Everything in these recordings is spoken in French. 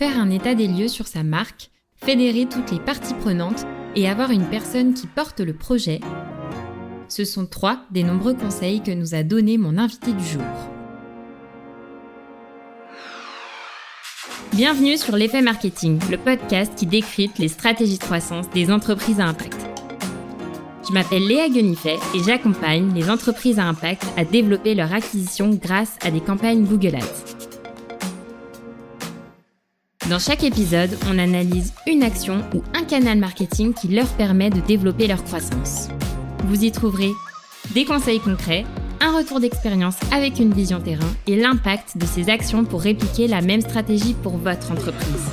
faire un état des lieux sur sa marque, fédérer toutes les parties prenantes et avoir une personne qui porte le projet, ce sont trois des nombreux conseils que nous a donné mon invité du jour. Bienvenue sur l'effet marketing, le podcast qui décrypte les stratégies de croissance des entreprises à impact. Je m'appelle Léa Guenifet et j'accompagne les entreprises à impact à développer leur acquisition grâce à des campagnes Google Ads. Dans chaque épisode, on analyse une action ou un canal marketing qui leur permet de développer leur croissance. Vous y trouverez des conseils concrets, un retour d'expérience avec une vision terrain et l'impact de ces actions pour répliquer la même stratégie pour votre entreprise.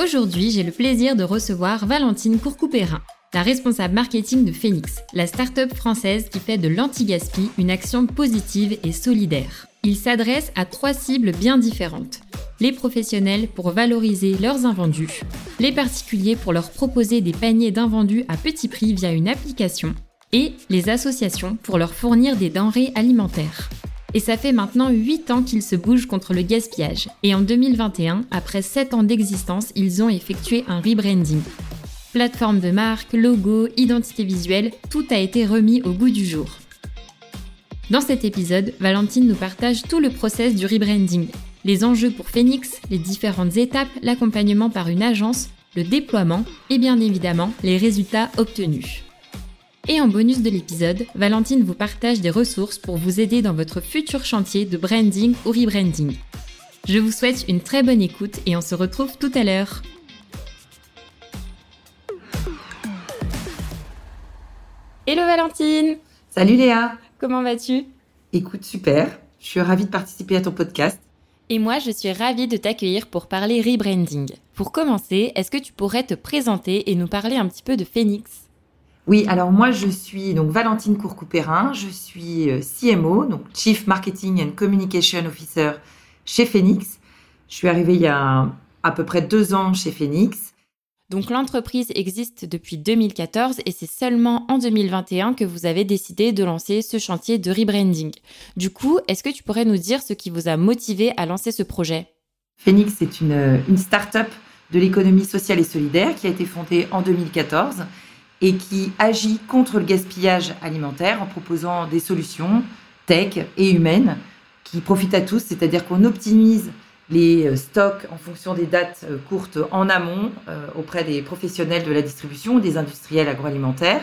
Aujourd'hui, j'ai le plaisir de recevoir Valentine Courcouperin, la responsable marketing de Phoenix, la start-up française qui fait de l'anti-gaspi une action positive et solidaire. Il s'adresse à trois cibles bien différentes les professionnels pour valoriser leurs invendus, les particuliers pour leur proposer des paniers d'invendus à petit prix via une application, et les associations pour leur fournir des denrées alimentaires. Et ça fait maintenant 8 ans qu'ils se bougent contre le gaspillage. Et en 2021, après 7 ans d'existence, ils ont effectué un rebranding. Plateforme de marque, logo, identité visuelle, tout a été remis au goût du jour. Dans cet épisode, Valentine nous partage tout le process du rebranding, les enjeux pour Phoenix, les différentes étapes, l'accompagnement par une agence, le déploiement et bien évidemment les résultats obtenus. Et en bonus de l'épisode, Valentine vous partage des ressources pour vous aider dans votre futur chantier de branding ou rebranding. Je vous souhaite une très bonne écoute et on se retrouve tout à l'heure. Hello Valentine Salut Léa Comment vas-tu? Écoute, super. Je suis ravie de participer à ton podcast. Et moi, je suis ravie de t'accueillir pour parler rebranding. Pour commencer, est-ce que tu pourrais te présenter et nous parler un petit peu de Phoenix? Oui, alors moi, je suis donc Valentine Courcouperin, je suis euh, CMO, donc Chief Marketing and Communication Officer chez Phoenix. Je suis arrivée il y a à peu près deux ans chez Phoenix. Donc l'entreprise existe depuis 2014 et c'est seulement en 2021 que vous avez décidé de lancer ce chantier de rebranding. Du coup, est-ce que tu pourrais nous dire ce qui vous a motivé à lancer ce projet? Phoenix est une, une start-up de l'économie sociale et solidaire qui a été fondée en 2014 et qui agit contre le gaspillage alimentaire en proposant des solutions tech et humaines qui profitent à tous, c'est-à-dire qu'on optimise les euh, stocks en fonction des dates euh, courtes en amont euh, auprès des professionnels de la distribution, des industriels agroalimentaires,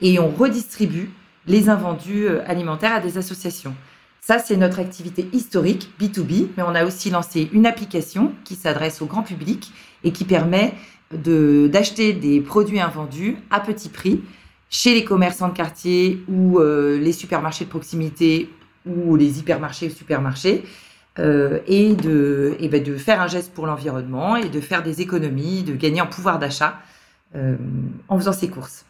et on redistribue les invendus alimentaires à des associations. Ça, c'est notre activité historique, B2B, mais on a aussi lancé une application qui s'adresse au grand public et qui permet d'acheter des produits invendus à petit prix chez les commerçants de quartier ou les supermarchés de proximité ou les hypermarchés ou supermarchés euh, et, de, et ben de faire un geste pour l'environnement et de faire des économies, de gagner en pouvoir d'achat euh, en faisant ses courses.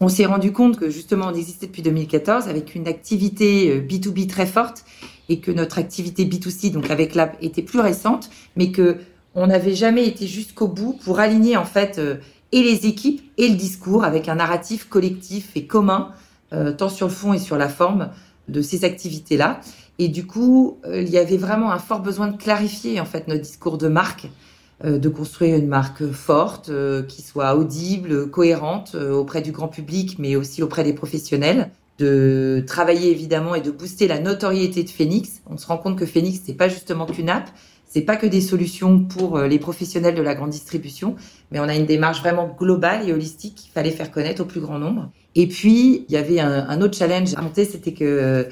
On s'est rendu compte que justement on existait depuis 2014 avec une activité B2B euh, très forte et que notre activité B2C, donc avec l'app, était plus récente, mais que on n'avait jamais été jusqu'au bout pour aligner en fait euh, et les équipes et le discours avec un narratif collectif et commun, euh, tant sur le fond et sur la forme de ces activités-là. Et du coup, euh, il y avait vraiment un fort besoin de clarifier en fait notre discours de marque, euh, de construire une marque forte, euh, qui soit audible, cohérente auprès du grand public, mais aussi auprès des professionnels de travailler évidemment et de booster la notoriété de Phoenix. On se rend compte que Phoenix, c'est pas justement qu'une app, c'est pas que des solutions pour les professionnels de la grande distribution, mais on a une démarche vraiment globale et holistique qu'il fallait faire connaître au plus grand nombre. Et puis, il y avait un, un autre challenge à monter, c'était que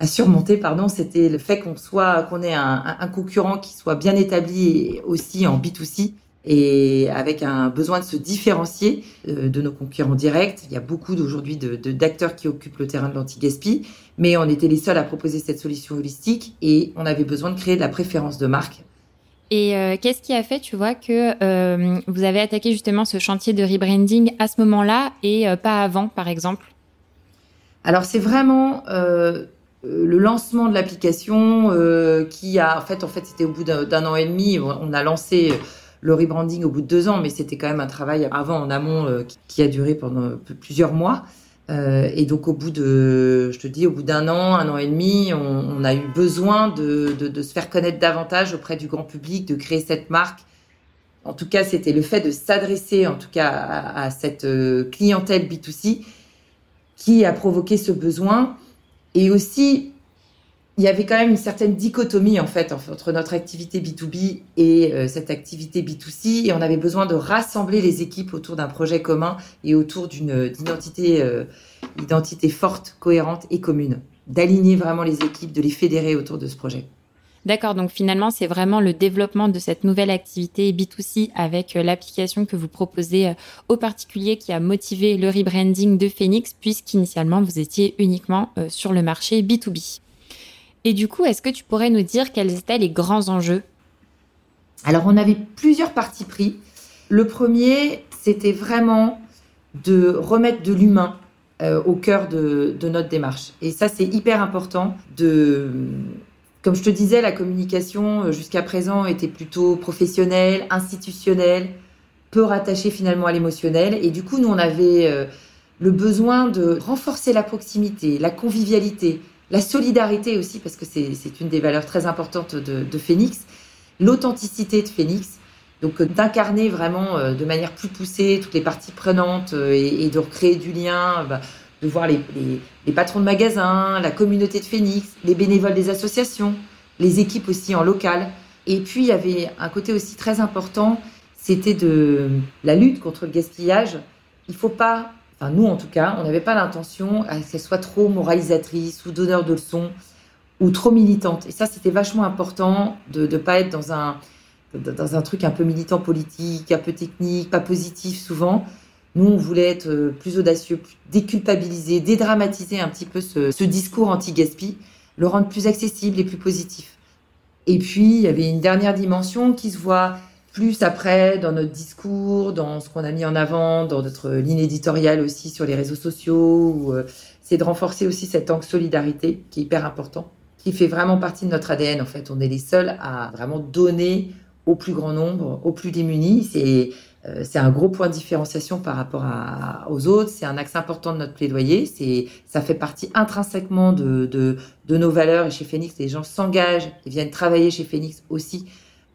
à surmonter, pardon, c'était le fait qu'on soit, qu'on ait un, un, concurrent qui soit bien établi aussi en B2C et avec un besoin de se différencier euh, de nos concurrents directs. Il y a beaucoup d'aujourd'hui de, d'acteurs qui occupent le terrain de l'anti-gaspi, mais on était les seuls à proposer cette solution holistique et on avait besoin de créer de la préférence de marque. Et euh, qu'est-ce qui a fait, tu vois, que euh, vous avez attaqué justement ce chantier de rebranding à ce moment-là et pas avant, par exemple? Alors c'est vraiment euh, le lancement de l'application euh, qui a en fait en fait c'était au bout d'un an et demi on a lancé le rebranding au bout de deux ans mais c'était quand même un travail avant en amont euh, qui a duré pendant plusieurs mois et donc au bout de, je te dis, au bout d'un an, un an et demi, on, a eu besoin de, se faire connaître davantage auprès du grand public, de créer cette marque. En tout cas, c'était le fait de s'adresser, en tout cas, à, cette clientèle B2C qui a provoqué ce besoin. Et aussi, il y avait quand même une certaine dichotomie en fait entre notre activité B2B et euh, cette activité B2C et on avait besoin de rassembler les équipes autour d'un projet commun et autour d'une identité euh, identité forte, cohérente et commune, d'aligner vraiment les équipes, de les fédérer autour de ce projet. D'accord, donc finalement, c'est vraiment le développement de cette nouvelle activité B2C avec euh, l'application que vous proposez aux particuliers qui a motivé le rebranding de Phoenix, puisqu'initialement, vous étiez uniquement sur le marché B2B. Et du coup, est-ce que tu pourrais nous dire quels étaient les grands enjeux? Alors, on avait plusieurs partis pris. Le premier, c'était vraiment de remettre de l'humain euh, au cœur de, notre démarche. Et ça, c'est hyper important. De, comme je te disais, la communication euh, jusqu'à présent était plutôt professionnelle, institutionnelle, peu rattachée finalement à l'émotionnel. Et du coup, nous, on avait euh, le besoin de renforcer la proximité, la convivialité, la solidarité aussi, parce que c'est une des valeurs très importantes de, Phoenix, l'authenticité de Phoenix, donc euh, d'incarner vraiment euh, de manière plus poussée toutes les parties prenantes euh, et, de recréer du lien, bah, de voir les, patrons de magasins, la communauté de Phoenix, les bénévoles des associations, les équipes aussi en local. Et puis il y avait un côté aussi très important, c'était de la lutte contre le gaspillage. Il ne faut pas nous en tout cas, on n'avait pas l'intention qu'elle soit trop moralisatrice ou donneur de leçons ou trop militante. Et ça, c'était vachement important de ne pas être dans un, dans un truc un peu militant politique, un peu technique, pas positif souvent. Nous, on voulait être euh, plus audacieux, déculpabiliser, dédramatiser un petit peu ce, ce discours anti-gaspi, le rendre plus accessible et plus positif. Et puis, il y avait une dernière dimension qui se voit plus après dans notre discours, dans ce qu'on a mis en avant, dans notre ligne éditoriale aussi sur les réseaux sociaux. Euh, c'est de renforcer aussi cet angle solidarité qui est hyper important, qui fait vraiment partie de notre ADN en fait. On est les seuls à vraiment donner au plus grand nombre, aux plus démunis. C'est euh, un gros point de différenciation par rapport à, aux autres. C'est un axe important de notre plaidoyer. C'est ça fait partie intrinsèquement de, de, de nos valeurs. Et chez Phoenix, les gens s'engagent et viennent travailler chez Phoenix aussi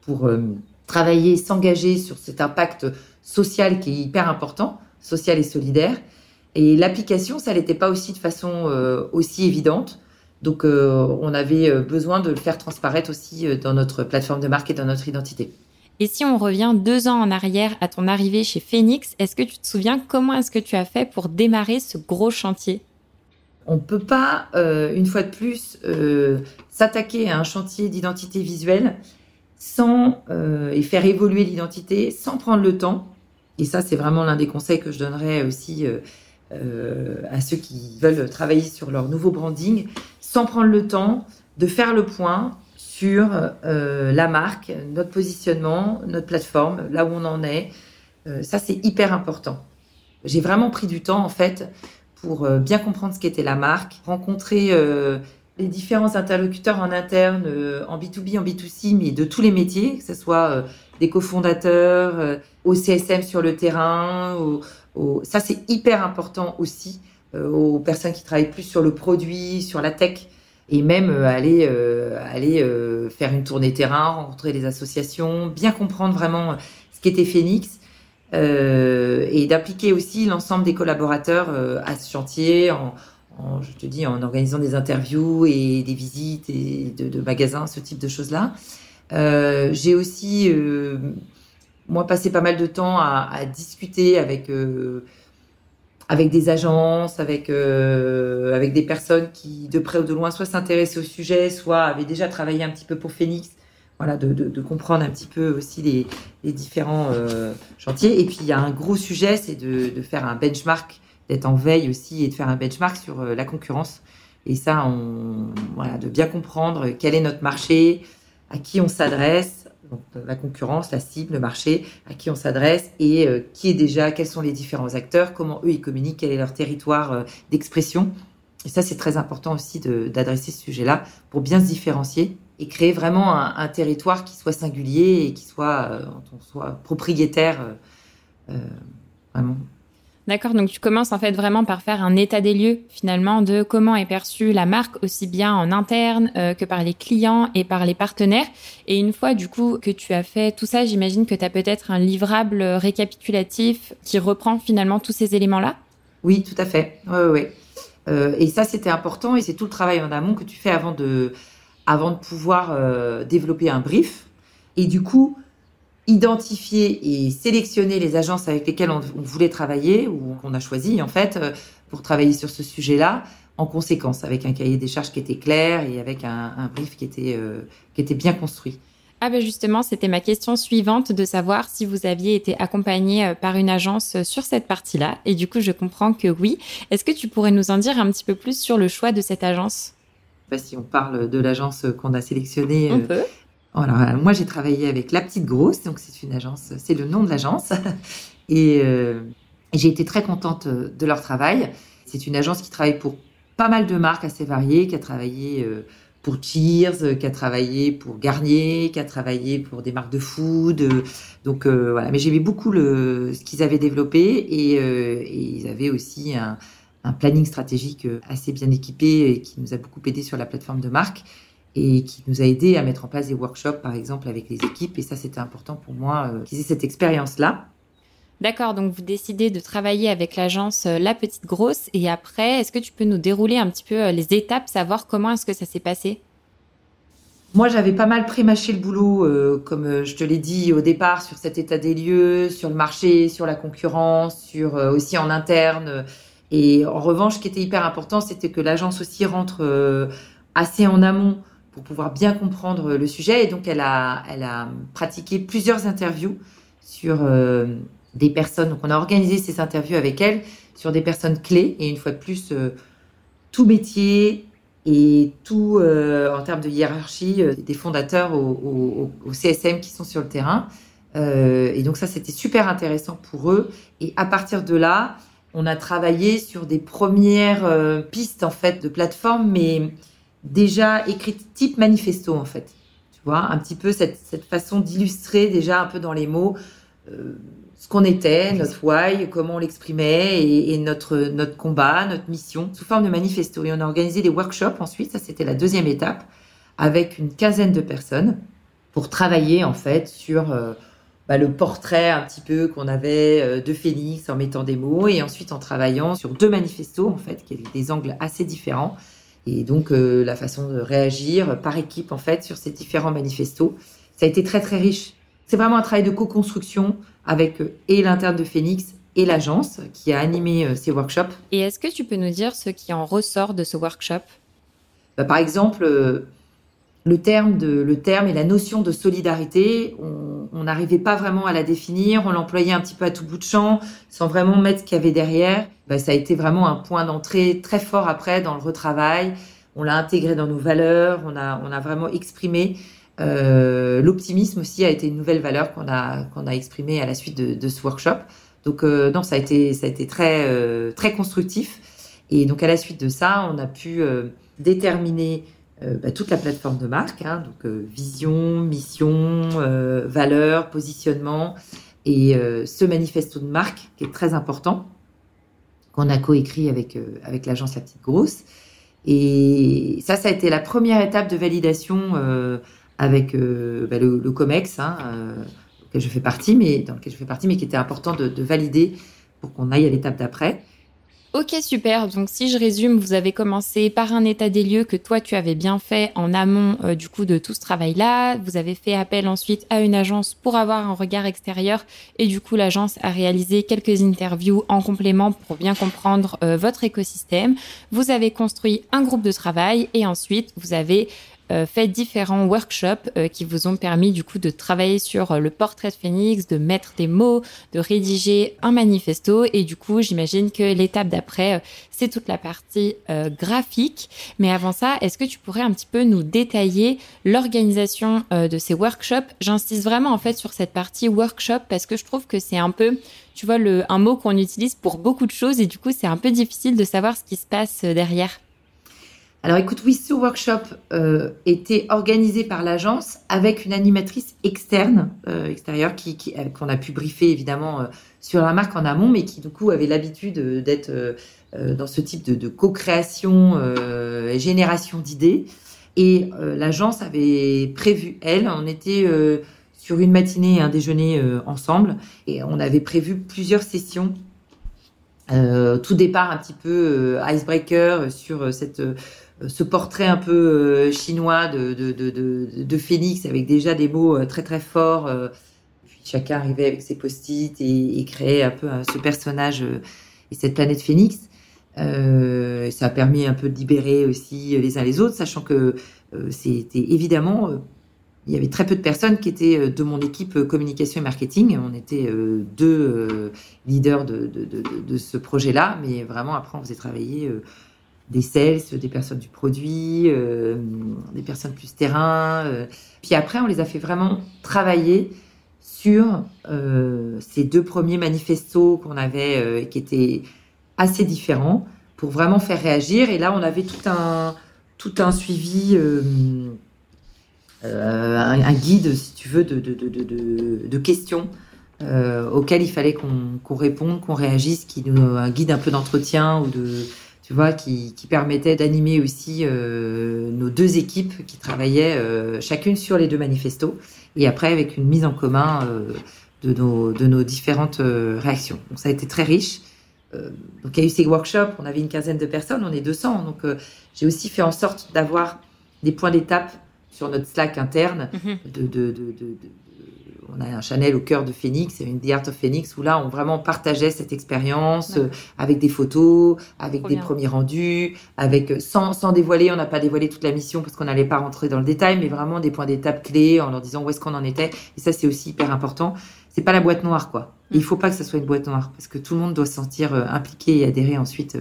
pour euh, travailler, s'engager sur cet impact social qui est hyper important, social et solidaire. Et l'application, ça n'était pas aussi de façon euh, aussi évidente. Donc, euh, on avait euh, besoin de le faire transparaître aussi dans notre plateforme de marque et dans notre identité. Et si on revient deux ans en arrière à ton arrivée chez Phoenix, est-ce que tu te souviens comment est-ce que tu as fait pour démarrer ce gros chantier? On ne peut pas, une fois de plus, s'attaquer à un chantier d'identité visuelle sans euh, et faire évoluer l'identité sans prendre le temps. Et ça, c'est vraiment l'un des conseils que je donnerais aussi euh, euh, à ceux qui veulent travailler sur leur nouveau branding, sans prendre le temps de faire le point sur la marque, notre positionnement, notre plateforme, là où on en est. ça, c'est hyper important. J'ai vraiment pris du temps, en fait, pour bien comprendre ce qu'était la marque, rencontrer les différents interlocuteurs en interne, euh, en B2B, en B2C, mais de tous les métiers, que ce soit euh, des cofondateurs, euh, au CSM sur le terrain. Ça, c'est hyper important aussi aux personnes qui travaillent plus sur le produit, sur la tech, et même aller, aller faire une tournée terrain, rencontrer les associations, bien comprendre vraiment ce qu'était Phoenix. et d'appliquer aussi l'ensemble des collaborateurs à ce chantier en, je te dis, en organisant des interviews et des visites de, magasins, ce type de choses-là. Euh, j'ai aussi, euh, moi, passé pas mal de temps à, discuter avec, euh, avec des agences, avec, avec des personnes qui, de près ou de loin, soit s'intéressaient au sujet, soit avaient déjà travaillé un petit peu pour Phoenix. Voilà, de, comprendre un petit peu aussi les, les différents chantiers. Et puis, il y a un gros sujet, c'est de faire un benchmark d'être en veille aussi et de faire un benchmark sur euh, la concurrence. Et ça, on, voilà, de bien comprendre quel est notre marché, à qui on s'adresse, donc la concurrence, la cible, le marché, à qui on s'adresse et euh, qui est déjà, quels sont les différents acteurs, comment eux ils communiquent, quel est leur territoire euh, d'expression. Et ça, c'est très important aussi d'adresser ce sujet-là pour bien se différencier et créer vraiment un, territoire qui soit singulier et qui soit, soit propriétaire vraiment D'accord, donc tu commences en fait vraiment par faire un état des lieux finalement de comment est perçue la marque aussi bien en interne euh, que par les clients et par les partenaires. Et une fois du coup que tu as fait tout ça, j'imagine que tu as peut-être un livrable récapitulatif qui reprend finalement tous ces éléments-là? Oui, tout à fait. Oui, oui. Euh, et ça, c'était important et c'est tout le travail en amont que tu fais avant de, avant de pouvoir euh, développer un brief. Et du coup, identifier et sélectionner les agences avec lesquelles on, voulait travailler ou qu'on a choisi en fait euh, pour travailler sur ce sujet-là en conséquence avec un cahier des charges qui était clair et avec un, brief qui était euh, qui était bien construit. Ah ben justement, c'était ma question suivante de savoir si vous aviez été accompagné euh, par une agence sur cette partie-là. Et du coup, je comprends que oui. Est-ce que tu pourrais nous en dire un petit peu plus sur le choix de cette agence? Sais pas si on parle de l'agence qu'on a sélectionnée. On peut. Voilà, moi j'ai travaillé avec La Petite Grosse, donc c'est une agence, c'est le nom de l'agence. Et, euh, j'ai été très contente euh, de leur travail. C'est une agence qui travaille pour pas mal de marques assez variées, qui a travaillé euh, pour Cheers, qui a travaillé pour Garnier, qui a travaillé pour des marques de food. donc voilà, mais j'aimais beaucoup le, ce qu'ils avaient développé et, et ils avaient aussi un, un planning stratégique assez bien équipé et qui nous a beaucoup aidé sur la plateforme de marque et qui nous a aidé à mettre en place des workshops, par exemple, avec les équipes. Et ça, c'était important pour moi euh, qu'ils aient cette expérience-là. D'accord, donc vous décidez de travailler avec l'agence euh, La Petite Grosse. Et après, est-ce que tu peux nous dérouler un petit peu euh, les étapes, savoir comment est-ce que ça s'est passé? Moi, j'avais pas mal pré-mâché le boulot, comme je te l'ai dit au départ, sur cet état des lieux, sur le marché, sur la concurrence, sur aussi en interne. Et en revanche, ce qui était hyper important, c'était que l'agence aussi rentre assez en amont pour pouvoir bien comprendre le sujet. Et donc, elle a, elle a pratiqué plusieurs interviews sur euh, des personnes. Donc, on a organisé ces interviews avec elle sur des personnes clés. Et une fois de plus, euh, tout métier et tout euh, en termes de hiérarchie des fondateurs au, au, CSM qui sont sur le terrain. et donc, ça, c'était super intéressant pour eux. Et à partir de là, on a travaillé sur des premières pistes en fait de plateforme, mais déjà écrite type manifesto en fait. Tu vois, un petit peu cette, cette façon d'illustrer déjà un peu dans les mots euh, ce qu'on était, notre why, comment on l'exprimait et, et, notre, notre combat, notre mission, sous forme de manifesto. Et on a organisé des workshops ensuite, ça c'était la deuxième étape, avec une quinzaine de personnes pour travailler en fait sur euh, bah, le portrait un petit peu qu'on avait euh, de Phoenix en mettant des mots et ensuite en travaillant sur deux manifestos en fait qui avaient des angles assez différents et donc euh, la façon de réagir par équipe en fait sur ces différents manifestos. Ça a été très très riche. C'est vraiment un travail de co-construction avec euh, et l'interne de Phoenix et l'agence qui a animé euh, ces workshops. Et est-ce que tu peux nous dire ce qui en ressort de ce workshop? Bah, Par exemple, le terme, et la notion de solidarité, on n'arrivait pas vraiment à la définir, on l'employait un petit peu à tout bout de champ, sans vraiment mettre ce qu'il y avait derrière. Bah, ça a été vraiment un point d'entrée très fort après dans le retravail. On l'a intégré dans nos valeurs, on a, vraiment exprimé. Euh, L'optimisme aussi a été une nouvelle valeur qu'on a, exprimée à la suite de, ce workshop. Donc euh, non, ça a été, euh, très constructif. Et donc à la suite de ça, on a pu déterminer euh, bah, toute la plateforme de marque, hein, donc euh, vision, mission, euh, valeur, positionnement, et ce manifesto de marque qui est très important, qu'on a coécrit avec, avec l'agence La Petite Grosse. Et ça, ça a été la première étape de validation avec bah, le, COMEX, hein, je fais partie, mais dans lequel je fais partie, mais qui était important de, de valider pour qu'on aille à l'étape d'après. Ok, super. Donc, si je résume, vous avez commencé par un état des lieux que toi, tu avais bien fait en amont euh, du coup de tout ce travail-là. Vous avez fait appel ensuite à une agence pour avoir un regard extérieur et du coup, l'agence a réalisé quelques interviews en complément pour bien comprendre euh, votre écosystème. Vous avez construit un groupe de travail et ensuite, vous avez fait différents workshops euh, qui vous ont permis du coup de travailler sur euh, le portrait de Phoenix, de mettre des mots, de rédiger un manifesto et du coup j'imagine que l'étape d'après c'est toute la partie graphique. Mais avant ça, est-ce que tu pourrais un petit peu nous détailler l'organisation de ces workshops? J'insiste vraiment en fait sur cette partie workshop parce que je trouve que c'est un peu tu vois, le, un mot qu'on utilise pour beaucoup de choses et du coup, c'est un peu difficile de savoir ce qui se passe derrière. Alors écoute, oui, ce workshop euh, était organisé par l'agence avec une animatrice externe, euh, extérieure, qui, euh, qu'on a pu briefer évidemment sur la marque en amont, mais qui du coup avait l'habitude d'être dans ce type de, de co-création, génération d'idées. Et l'agence avait prévu, elle, on était sur une matinée et un déjeuner ensemble, et on avait prévu plusieurs sessions tout départ un petit peu icebreaker sur cette ce portrait un peu euh, chinois de, de, de, de, Phénix avec déjà des mots euh, très très forts. Euh, puis chacun arrivait avec ses post-it et, créait un peu ce personnage et cette planète. Euh, ça a permis un peu de libérer aussi les uns les autres, sachant que c'était évidemment, il y avait très peu de personnes qui étaient de mon équipe communication et marketing. On était deux leaders de, de, de, de ce projet-là, mais vraiment après on faisait travailler des sales, des personnes du produit, euh, des personnes plus terrain. Euh. Puis après, on les a fait vraiment travailler sur euh, ces deux premiers manifestos qu'on avait, qui étaient assez différents, pour vraiment faire réagir. Et là, on avait tout un, tout un suivi, un, guide, si tu veux, de, de, questions. auxquelles il fallait qu'on réponde, qu'on réagisse, qui nous, un guide un peu d'entretien ou de, tu vois, qui, qui permettait d'animer aussi euh, nos deux équipes qui travaillaient euh, chacune sur les deux manifestos, et après avec une mise en commun euh, de, nos, de nos différentes réactions. Donc ça a été très riche. donc il y a eu ces workshops, on avait une quinzaine de personnes, on est 200, donc j'ai aussi fait en sorte d'avoir des points d'étape sur notre Slack interne mm-hmm. de, de, de, de on a un Chanel au cœur de Phoenix, une The Art of Phoenix, où là, on vraiment partageait cette expérience euh, avec des photos, avec des premiers rendus, avec euh, sans, sans dévoiler, on n'a pas dévoilé toute la mission parce qu'on n'allait pas rentrer dans le détail, mais vraiment des points d'étape clés en leur disant où est-ce qu'on en était. Et ça, c'est aussi hyper important. C'est pas la boîte noire, quoi. Mm. Il faut pas que ça soit une boîte noire parce que tout le monde doit se sentir euh, impliqué et adhérer ensuite.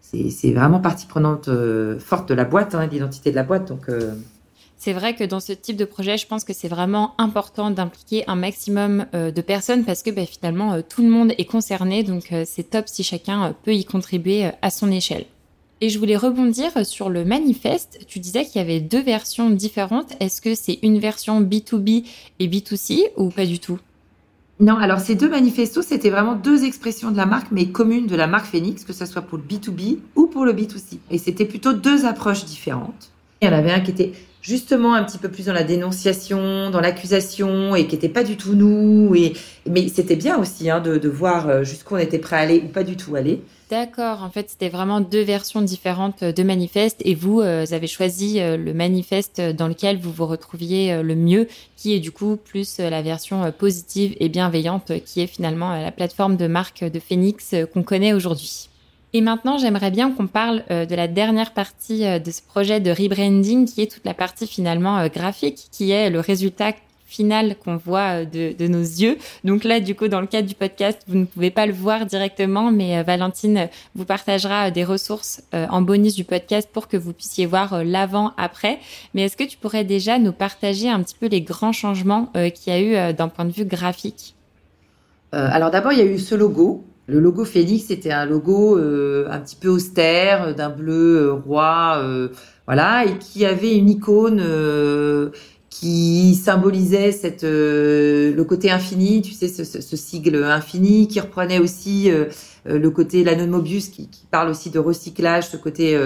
c'est vraiment partie prenante forte de la boîte, hein, l'identité de la boîte. Donc, c'est vrai que dans ce type de projet, je pense que c'est vraiment important d'impliquer un maximum euh, de personnes parce que bah, finalement, euh, tout le monde est concerné. Donc, euh, c'est top si chacun peut y contribuer à son échelle. Et je voulais rebondir sur le manifeste. Tu disais qu'il y avait deux versions différentes. Est-ce que c'est une version B2B et B2C ou pas du tout? Non, alors ces deux manifestos, c'était vraiment deux expressions de la marque, mais communes de la marque Phoenix, que ce soit pour le B2B ou pour le B2C. Et c'était plutôt deux approches différentes. Il y en avait un qui était justement un petit peu plus dans la dénonciation, dans l'accusation, et qui n'était pas du tout nous. Et, mais c'était bien aussi hein, de, voir euh, jusqu'où on était prêt à aller ou pas du tout aller. D'accord, en fait, c'était vraiment deux versions différentes de manifeste et vous, euh, avez choisi euh, le manifeste dans lequel vous vous retrouviez le mieux, qui est du coup plus la version positive et bienveillante, qui est finalement la plateforme de marque de Phoenix qu'on connaît aujourd'hui. Et maintenant, j'aimerais bien qu'on parle euh, de la dernière partie euh, de ce projet de rebranding, qui est toute la partie finalement euh, graphique, qui est le résultat final qu'on voit de, de, nos yeux. Donc là, du coup, dans le cadre du podcast, vous ne pouvez pas le voir directement, mais Valentine vous partagera des ressources en bonus du podcast pour que vous puissiez voir l'avant-après. Mais est-ce que tu pourrais déjà nous partager un petit peu les grands changements qu'il y a eu d'un point de vue graphique? Alors d'abord, il y a eu ce logo le logo Félix, c'était un logo euh, un petit peu austère, d'un bleu euh, roi, euh, voilà, et qui avait une icône qui symbolisait cette le côté infini, tu sais, ce, ce, sigle infini, qui reprenait aussi le côté l'anomobius, qui, qui parle aussi de recyclage, ce côté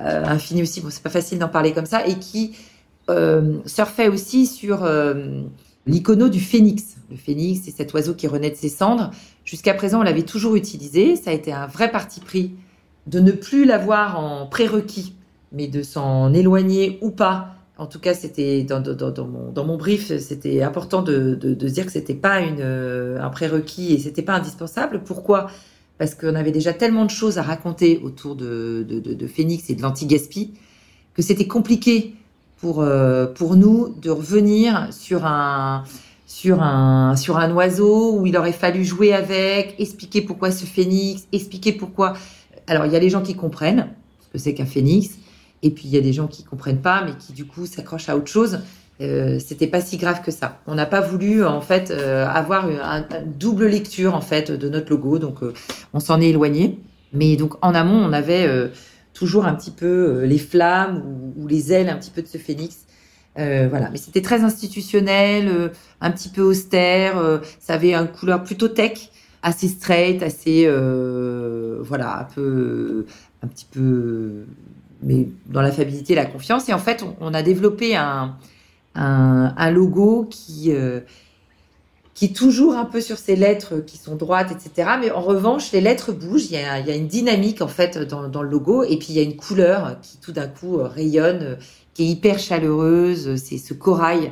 infini aussi. Bon, c'est pas facile d'en parler comme ça, et qui surfait aussi sur l'icono du phénix. Le phénix, c'est cet oiseau qui renaît de ses cendres. Jusqu'à présent, on l'avait toujours utilisé. Ça a été un vrai parti pris de ne plus l'avoir en prérequis, mais de s'en éloigner ou pas. En tout cas, c'était dans, mon, brief, c'était important de, dire que c'était pas euh, un prérequis et c'était pas indispensable. Pourquoi? Parce qu'on avait déjà tellement de choses à raconter autour de, de Phoenix et de l'anti-gaspi que c'était compliqué pour, euh, pour nous de revenir sur un, sur un, sur un oiseau où il aurait fallu jouer avec, expliquer pourquoi ce phénix, expliquer pourquoi. Alors, il y a les gens qui comprennent ce que c'est qu'un phénix, et puis il y a des gens qui comprennent pas, mais qui du coup s'accrochent à autre chose. Euh, c'était pas si grave que ça. On n'a pas voulu en fait euh, avoir une, double lecture en fait de notre logo, donc euh, on s'en est éloigné. Mais donc en amont, on avait toujours un petit peu les flammes ou, les ailes un petit peu de ce phénix. voilà, mais c'était très institutionnel, un petit peu austère. ça avait une couleur plutôt tech, assez straight, assez voilà, un peu, un petit peu, mais dans l'affabilité, la confiance. Et en fait, on, a développé un, un, logo qui qui toujours un peu sur ces lettres qui sont droites, etc. Mais en revanche, les lettres bougent. Il y a, une dynamique en fait dans, le logo, et puis il y a une couleur qui tout d'un coup rayonne, qui est hyper chaleureuse. C'est ce corail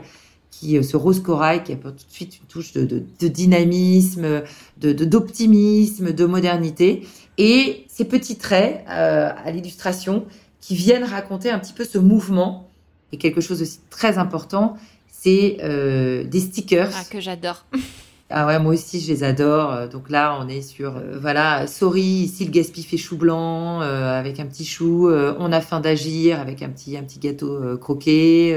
qui, ce rose corail qui apporte tout de suite une touche de, de, de dynamisme, d'optimisme, de, modernité. Et ces petits traits euh, à l'illustration qui viennent raconter un petit peu ce mouvement et quelque chose aussi très important, c'est euh, des stickers. Ah, que j'adore. Ah ouais, moi aussi, je les adore. Euh, donc là, on est sur, euh, voilà, sorry, ici le gaspille fait chou blanc, avec un petit chou. on a faim d'agir, avec un petit, un petit gâteau croqué.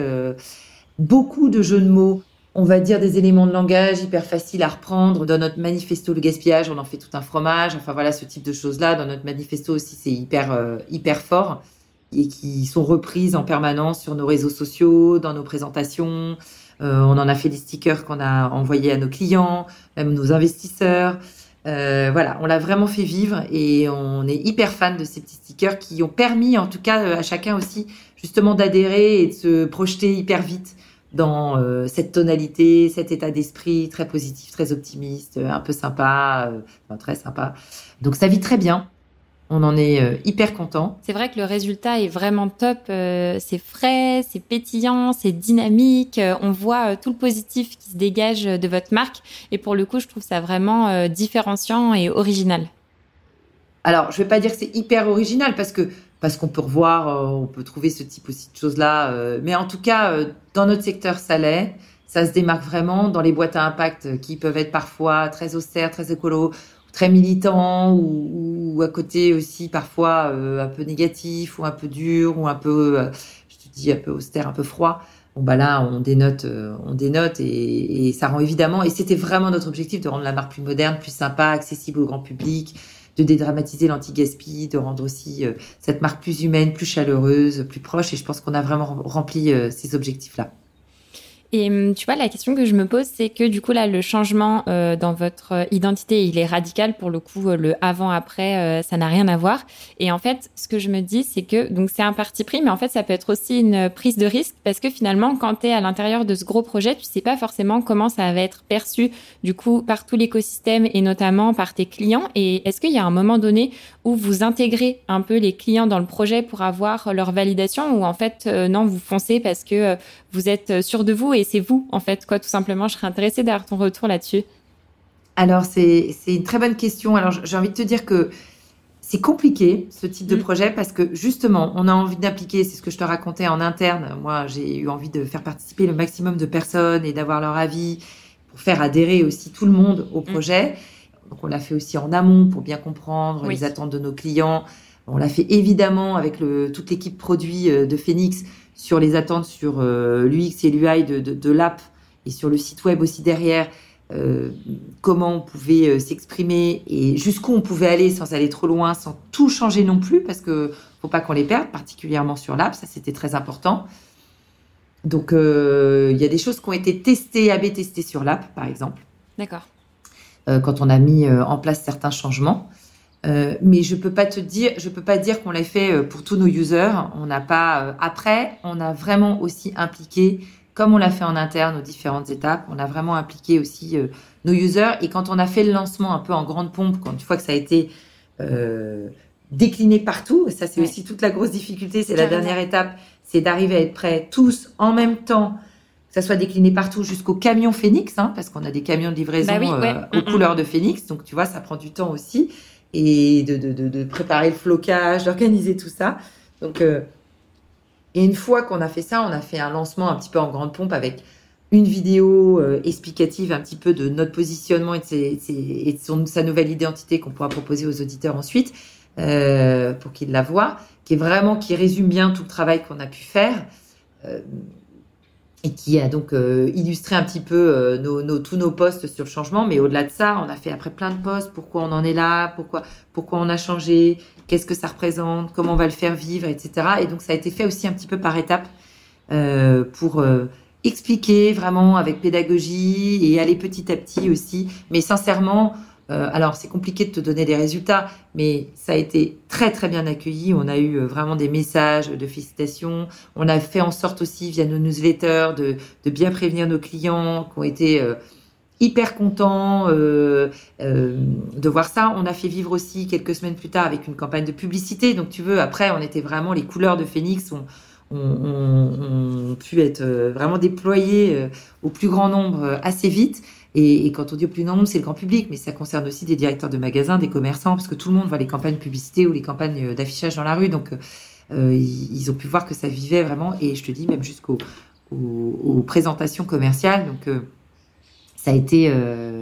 beaucoup de jeux de mots. On va dire des éléments de langage hyper faciles à reprendre. Dans notre manifesto, le gaspillage, on en fait tout un fromage. Enfin voilà, ce type de choses-là. Dans notre manifesto aussi, c'est hyper, hyper fort et qui sont reprises en permanence sur nos réseaux sociaux, dans nos présentations. Euh, on en a fait des stickers qu'on a envoyés à nos clients, même nos investisseurs. Euh, voilà, on l'a vraiment fait vivre et on est hyper fan de ces petits stickers qui ont permis, en tout cas, euh, à chacun aussi, justement, d'adhérer et de se projeter hyper vite dans cette tonalité, cet état d'esprit très positif, très optimiste, un peu sympa, enfin, très sympa. Donc ça vit très bien. On en est euh, hyper content. C'est vrai que le résultat est vraiment top. Euh, c'est frais, c'est pétillant, c'est dynamique. Euh, on voit tout le positif qui se dégage de votre marque. Et pour le coup, je trouve ça vraiment différenciant et original. Alors, je vais pas dire que c'est hyper original parce que parce qu'on peut revoir, on peut trouver ce type aussi de choses là. mais en tout cas, dans notre secteur, ça l'est. Ça se démarque vraiment dans les boîtes à impact qui peuvent être parfois très austères, très écolo très militant ou, à côté aussi parfois euh, un peu négatif ou un peu dur ou un peu, euh, je te dis, un peu austère, un peu froid. Bon bah là, on dénote, euh, on dénote et, et, ça rend évidemment. Et c'était vraiment notre objectif de rendre la marque plus moderne, plus sympa, accessible au grand public, de dédramatiser l'anti-gaspi, de rendre aussi cette marque plus humaine, plus chaleureuse, plus proche. Et je pense qu'on a vraiment rempli ces objectifs-là. Et hum, tu vois, la question que je me pose, c'est que du coup, là, le changement euh, dans votre euh, identité, il est radical. Pour le coup, euh, le avant-après, ça n'a rien à voir. Et en fait, ce que je me dis, c'est que donc c'est un parti pris, mais en fait, ça peut être aussi une prise de risque parce que finalement, quand tu es à l'intérieur de ce gros projet, tu sais pas forcément comment ça va être perçu du coup par tout l'écosystème et notamment par tes clients. Et est-ce qu'il y a un moment donné où vous intégrez un peu les clients dans le projet pour avoir leur validation ou en fait, non, vous foncez parce que vous êtes sûr de vous et c'est vous, en fait, quoi, tout simplement. Je serais intéressée d'avoir ton retour là-dessus. Alors, c'est une très bonne question. Alors, j'ai envie de te dire que c'est compliqué, ce type de mm. projet, parce que justement, on a envie d'impliquer, c'est ce que je te racontais en interne. Moi, j'ai eu envie de faire participer le maximum de personnes et d'avoir leur avis pour faire adhérer aussi tout le monde au mm. projet. Donc, on l'a fait aussi en amont pour bien comprendre les attentes de nos clients. On l'a fait évidemment avec le, toute l'équipe produit euh, de Phoenix sur les attentes sur euh, l'UX et l'UI de, de, de l'app et sur le site web aussi derrière, euh, comment on pouvait euh, s'exprimer et jusqu'où on pouvait aller sans aller trop loin, sans tout changer non plus, parce que faut pas qu'on les perde, particulièrement sur l'app, ça c'était très important. Donc il y a des choses qui ont été testées, AB testées sur l'app, par exemple. D'accord. quand on a mis en place certains changements. Euh, mais je peux pas te dire, je peux pas dire qu'on l'a fait euh, pour tous nos users. On n'a pas. Euh, après, on a vraiment aussi impliqué, comme on l'a fait en interne aux différentes étapes, on a vraiment impliqué aussi nos users. Et quand on a fait le lancement un peu en grande pompe, quand une fois que ça a été décliné partout, ça c'est aussi toute la grosse difficulté, c'est la dernière étape, c'est d'arriver à être prêts tous en même temps que ça soit décliné partout jusqu'au camion Phoenix, hein, parce qu'on a des camions de livraison bah aux couleurs de Phoenix, donc tu vois, ça prend du temps aussi et de, de, de, préparer le flocage, d'organiser tout ça. Donc, euh, et une fois qu'on a fait ça, on a fait un lancement un petit peu en grande pompe avec une vidéo euh, explicative un petit peu de notre positionnement et de, son, sa nouvelle identité qu'on pourra proposer aux auditeurs ensuite euh, pour qu'ils la voient, qui est vraiment qui résume bien tout le travail qu'on a pu faire. Et qui a donc illustré un petit peu nos, tous nos postes sur le changement. Mais au-delà de ça, on a fait après plein de postes. Pourquoi on en est là? Pourquoi, pourquoi on a changé? Qu'est-ce que ça représente? Comment on va le faire vivre, etc. Et donc ça a été fait aussi un petit peu par étapes pour expliquer vraiment avec pédagogie et aller petit à petit aussi. Mais sincèrement, euh, alors c'est compliqué de te donner des résultats, mais ça a été très très bien accueilli. On a eu euh, vraiment des messages de félicitations. On a fait en sorte aussi via nos newsletters de, de bien prévenir nos clients qui ont été euh, hyper contents de voir ça. On a fait vivre aussi quelques semaines plus tard avec une campagne de publicité. Donc tu veux, après on était vraiment les couleurs de Phoenix. On, ont, pu être euh, vraiment déployés euh, au plus grand nombre euh, assez vite. Et, quand on dit au plus grand nombre, c'est le grand public, mais ça concerne aussi des directeurs de magasins, des commerçants, parce que tout le monde voit les campagnes publicité ou les campagnes d'affichage dans la rue. Donc, ils, ont pu voir que ça vivait vraiment. Et je te dis, même jusqu'aux aux, présentations commerciales. Donc, ça a été,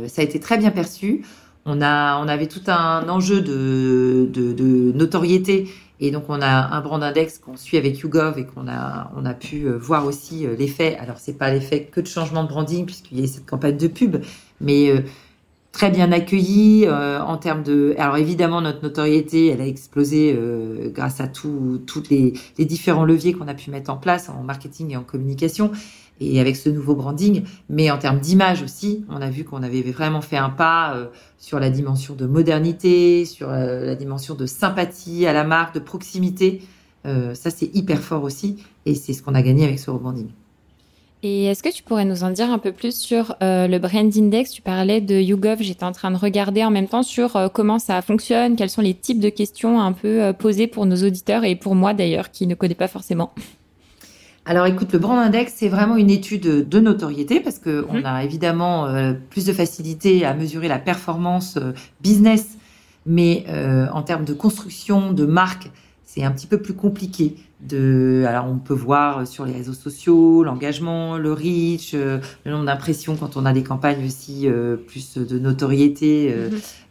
ça a été très bien perçu. On a, on avait tout un enjeu de, de, de notoriété et donc, on a un brand index qu'on suit avec YouGov et qu'on a, on a pu euh, voir aussi euh, l'effet. Alors, c'est pas l'effet que de changement de branding puisqu'il y a cette campagne de pub, mais euh, très bien accueilli en termes de. Alors, évidemment, notre notoriété, elle a explosé grâce à tous les, les différents leviers qu'on a pu mettre en place en marketing et en communication et avec ce nouveau branding, mais en termes d'image aussi, on a vu qu'on avait vraiment fait un pas euh, sur la dimension de modernité, sur euh, la dimension de sympathie à la marque, de proximité. Euh, ça, c'est hyper fort aussi, et c'est ce qu'on a gagné avec ce rebranding. Et est-ce que tu pourrais nous en dire un peu plus sur le Brand Index? Tu parlais de YouGov, j'étais en train de regarder en même temps sur comment ça fonctionne, quels sont les types de questions un peu posées pour nos auditeurs et pour moi d'ailleurs qui ne connais pas forcément. Alors écoute, le brand index, c'est vraiment une étude de notoriété parce que on mhm. a évidemment euh, plus de facilité à mesurer la performance euh, business, mais euh, en termes de construction de marque, c'est un petit peu plus compliqué. De, alors on peut voir sur les réseaux sociaux l'engagement, le reach, le nombre d'impressions quand on a des campagnes aussi plus de notoriété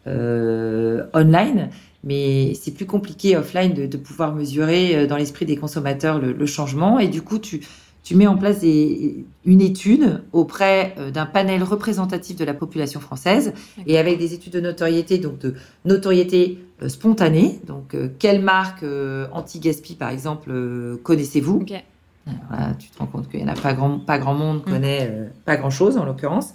mhm. online mais c'est plus compliqué offline de, de pouvoir mesurer euh, dans l'esprit des consommateurs le, le, changement. Et du coup, tu, tu mets en place des, une étude auprès euh, d'un panel représentatif de la population française et avec des études de notoriété, donc de notoriété euh, spontanée. Donc, quelle marque anti-gaspi, par exemple, connaissez-vous? Voilà, Tu te rends compte qu'il n'y en a pas grand, pas grand monde mm. connaît, pas grand-chose en l'occurrence.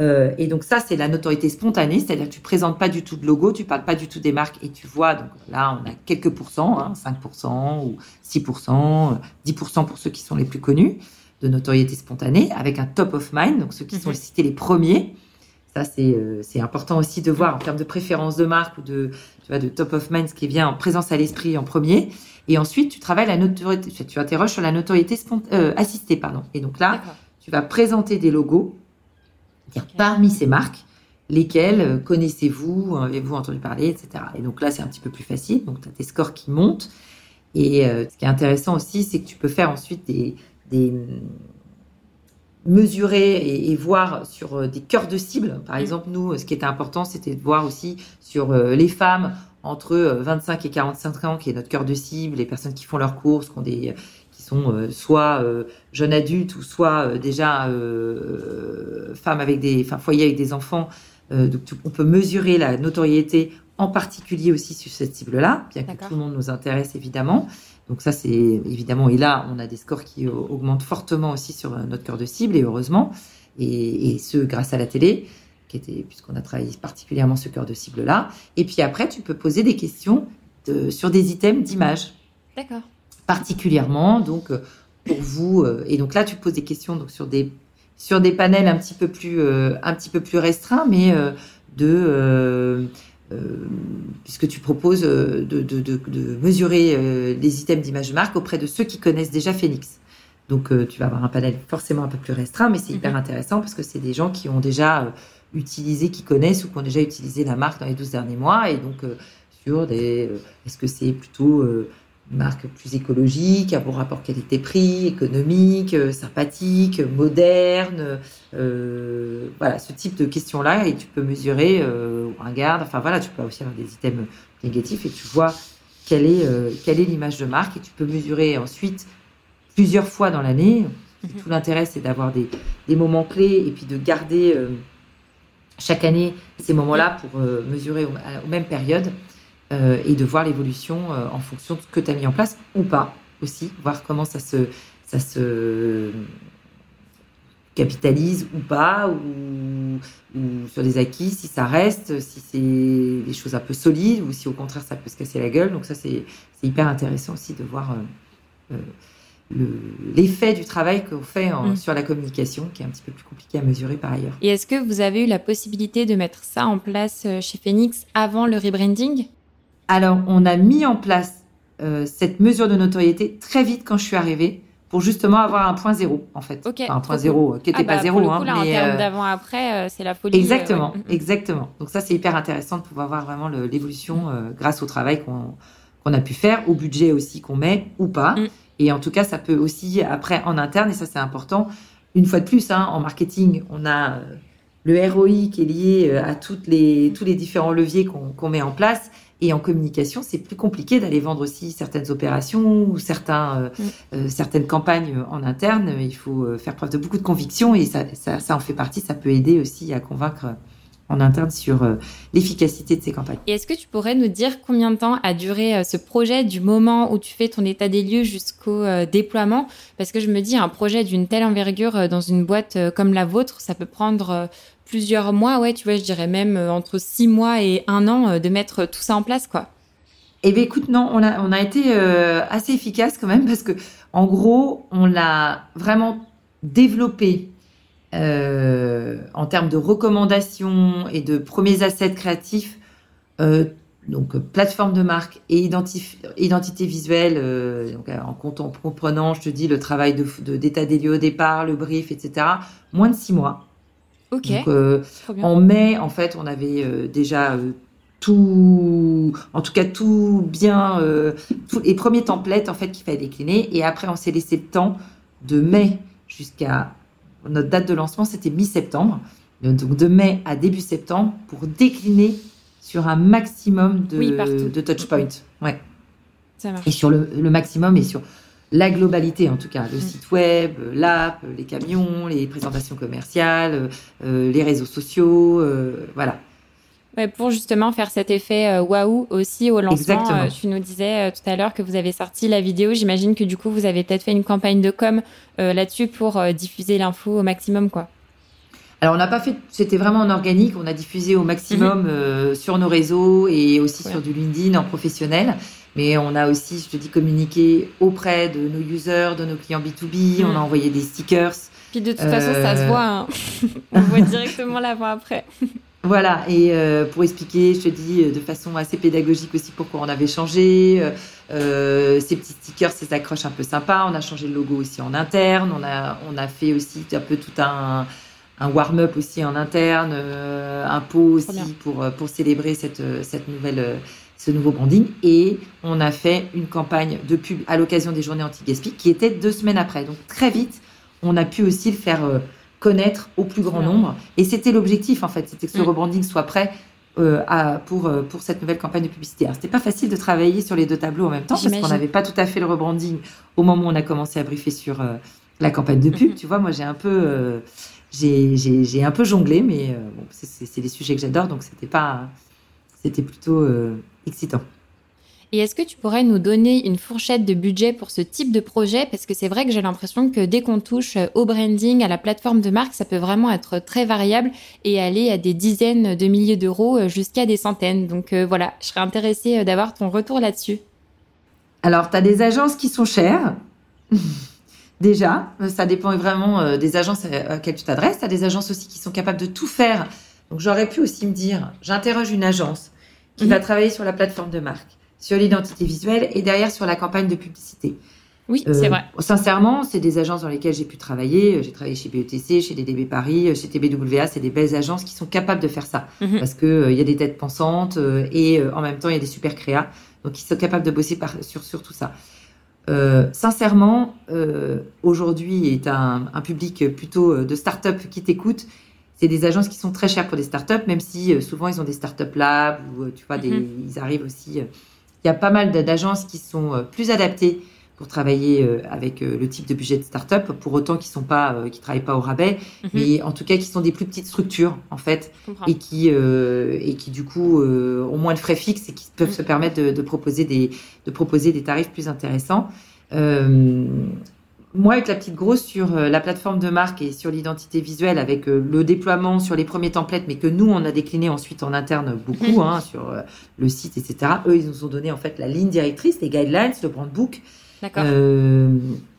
Euh, et donc ça, c'est la notoriété spontanée, c'est-à-dire que tu présentes pas du tout de logo, tu parles pas du tout des marques et tu vois, donc là, on a quelques pourcents, hein, 5% ou 6%, 10% pour ceux qui sont les plus connus de notoriété spontanée, avec un top of mind, donc ceux qui sont mhm. cités les premiers. Ça, euh, c'est important aussi de voir en termes de préférence de marque ou de, tu vois, de top of mind, ce qui vient en présence à l'esprit en premier. Et ensuite, tu travailles la notoriété, tu interroges sur la notoriété euh, assistée, pardon. Et donc là, tu vas présenter des logos dire parmi ces marques, lesquelles euh, connaissez-vous, avez-vous entendu parler, etc. Et donc là, c'est un petit peu plus facile. Donc, tu as tes scores qui montent. Et euh, ce qui est intéressant aussi, c'est que tu peux faire ensuite des, des mesurer et, voir sur euh, des cœurs de cible. Par mm. exemple, nous, ce qui était important, c'était de voir aussi sur les femmes entre 25 et 45 ans, qui est notre cœur de cible, les personnes qui font leurs courses, qui ont des sont euh, soit euh, jeunes adultes ou soit euh, déjà femmes avec des, enfin foyers avec des enfants. donc on peut mesurer la notoriété en particulier aussi sur cette cible-là, bien que tout le monde nous intéresse évidemment. Donc ça, c'est évidemment, et là, on a des scores qui augmentent fortement aussi sur notre cœur de cible, et heureusement, et, et ce, grâce à la télé, qui était, puisqu'on a travaillé particulièrement ce cœur de cible-là. Et puis après, tu peux poser des questions de, sur des items d'image. D'accord particulièrement. Donc, euh, pour vous, euh, et donc là, tu poses des questions donc, sur, des, sur des panels un petit peu plus, euh, un petit peu plus restreints, mais de. puisque tu proposes de, de, de, mesurer les items d'image de marque auprès de ceux qui connaissent déjà Phoenix. Donc, tu vas avoir un panel forcément un peu plus restreint, mais c'est hyper mhm. intéressant parce que c'est des gens qui ont déjà utilisé, qui connaissent ou qui ont déjà utilisé la marque dans les 12 derniers mois. Et donc, sur des. Est-ce que c'est plutôt marque plus écologique, à bon rapport qualité-prix, économique, euh, sympathique, moderne, euh, voilà, ce type de questions-là, et tu peux mesurer, euh, un garde, enfin voilà, tu peux aussi avoir des items négatifs, et tu vois quelle est, quelle est l'image de marque, et tu peux mesurer ensuite plusieurs fois dans l'année, Mhm. Tout l'intérêt, c'est d'avoir des, moments clés et puis de garder chaque année ces moments-là pour mesurer aux, mêmes périodes et de voir l'évolution en fonction de ce que tu as mis en place ou pas aussi, voir comment ça se, ça se capitalise ou pas, ou, sur des acquis, si ça reste, si c'est des choses un peu solides, ou si au contraire ça peut se casser la gueule. Donc ça, c'est hyper intéressant aussi de voir euh, euh, l'effet du travail qu'on fait mm. sur la communication, qui est un petit peu plus compliqué à mesurer par ailleurs. Et est-ce que vous avez eu la possibilité de mettre ça en place euh, chez Phoenix avant le rebranding? Alors, on a mis en place cette mesure de notoriété très vite quand je suis arrivée pour justement avoir un point zéro en fait. un point zéro euh, qui n'était ah pas bah, zéro. Hein, en termes euh, d'avant-après, euh, c'est la folie. Exactement, exactement. Donc ça, c'est hyper intéressant de pouvoir voir vraiment l'évolution grâce au travail qu'on a pu faire, au budget aussi qu'on met ou pas. Mm. Et en tout cas, ça peut aussi, après, en interne, et ça c'est important, une fois de plus, hein, en marketing, on a le ROI qui est lié à toutes les, tous les différents leviers qu'on met en place. Et en communication, c'est plus compliqué d'aller vendre aussi certaines opérations ou certains, euh, mm. euh, certaines campagnes en interne. Il faut euh, faire preuve de beaucoup de conviction et ça, ça, ça en fait partie. Ça peut aider aussi à convaincre en interne sur l'efficacité de ces campagnes. Et est-ce que tu pourrais nous dire combien de temps a duré ce projet du moment où tu fais ton état des lieux jusqu'au déploiement? Parce que je me dis, un projet d'une telle envergure dans une boîte comme la vôtre, ça peut prendre plusieurs mois, ouais, tu vois, je dirais même euh, entre six mois et un an euh, de mettre tout ça en place, quoi. Eh bien, écoute, non, on a, on a été euh, assez efficace quand même parce que, en gros, on l'a vraiment développé en termes de recommandations et de premiers assets créatifs. donc, plateforme de marque et identité visuelle, donc, en comprenant, je te dis, le travail d'état de, des lieux au départ, le brief, etc. Moins de six mois. Ok. Donc, euh, en mai, en fait, on avait euh, déjà euh, tout, en tout cas tout bien, tous les premiers templates en fait qu'il fallait décliner. Et après, on s'est laissé le temps de mai jusqu'à notre date de lancement, c'était mi-septembre. Donc de mai à début septembre pour décliner sur un maximum de, de touchpoints. Ouais. Ça marche. Et sur le, le maximum et sur la globalité en tout cas, le mm. site web, l'app, les camions, les présentations commerciales, euh, les réseaux sociaux, euh, voilà. Pour justement faire cet effet euh, waouh aussi au lancement, tu nous disais tout à l'heure que vous avez sorti la vidéo. J'imagine que du coup vous avez peut-être fait une campagne de com là-dessus pour diffuser l'info au maximum, quoi. Alors on n'a pas fait, c'était vraiment en organique. On a diffusé au maximum mm-hmm. sur nos réseaux et aussi sur du LinkedIn en professionnel. Mais on a aussi, je te dis, communiqué auprès de nos users, de nos clients B2B. On a envoyé des stickers. Puis de toute façon, ça se voit. Hein. on voit directement l'avant-après. Voilà, et euh, pour expliquer, je te dis de façon assez pédagogique aussi pourquoi on avait changé. Euh, euh, ces petits stickers, ces accroches un peu sympas. On a changé le logo aussi en interne. On a, on a fait aussi un peu tout un, un warm-up aussi en interne, un pot aussi pour, pour célébrer cette, cette nouvelle ce nouveau branding. Et on a fait une campagne de pub à l'occasion des journées anti-gaspi qui était deux semaines après. Donc très vite, on a pu aussi le faire euh, connaître au plus grand nombre. Et c'était l'objectif en fait, c'était que ce mm. rebranding soit prêt euh, à, pour, euh, pour cette nouvelle campagne de publicité. Alors, c'était pas facile de travailler sur les deux tableaux en même temps parce qu'on n'avait pas tout à fait le rebranding au moment où on a commencé à briefer sur la campagne de pub. Mm-hmm. Tu vois, moi, j'ai un peu, j'ai un peu jonglé, mais bon, c'est des sujets que j'adore, donc c'était pas, c'était plutôt excitant. Et est-ce que tu pourrais nous donner une fourchette de budget pour ce type de projet? Parce que c'est vrai que j'ai l'impression que dès qu'on touche au branding, à la plateforme de marque, ça peut vraiment être très variable et aller à des dizaines de milliers d'euros euh, jusqu'à des centaines. Donc euh, voilà, je serais intéressée euh, d'avoir ton retour là-dessus. Alors, tu as des agences qui sont chères. Déjà, ça dépend vraiment des agences à laquelle tu t'adresses. Tu as des agences aussi qui sont capables de tout faire. Donc, j'aurais pu aussi me dire, j'interroge une agence qui va mhm. travailler sur la plateforme de marque, sur l'identité visuelle et derrière sur la campagne de publicité. Oui, c'est euh, vrai. Sincèrement, c'est des agences dans lesquelles j'ai pu travailler. J'ai travaillé chez BETC, chez DDB Paris, chez TBWA. C'est des belles agences qui sont capables de faire ça. Mhm. Parce qu'il euh, y a des têtes pensantes euh, et en même temps, il y a des super créas. Donc, ils sont capables de bosser par, sur, sur tout ça. sincèrement, aujourd'hui est un, un, public plutôt de start-up qui t'écoute c'est des agences qui sont très chères pour des startups, même si euh, souvent ils ont des startup labs ou euh, tu vois, des, mhm. ils arrivent aussi. Euh, il y a pas mal d'agences qui sont plus adaptées pour travailler euh, avec euh, le type de budget de start-up, pour autant qu'ils sont pas, euh, qui travaillent pas au rabais, Mhm. mais en tout cas qui sont des plus petites structures en fait, et qui euh, et qui du coup euh, ont moins de frais fixes et qui peuvent Mhm. se permettre de, de proposer des de proposer des tarifs plus intéressants. Euh, moi, avec la petite grosse sur euh, la plateforme de marque et sur l'identité visuelle, avec euh, le déploiement sur les premiers templates, mais que nous, on a décliné ensuite en interne beaucoup hein, sur euh, le site, etc. Eux, ils nous ont donné en fait la ligne directrice, les guidelines, le brand book. D'accord. Euh,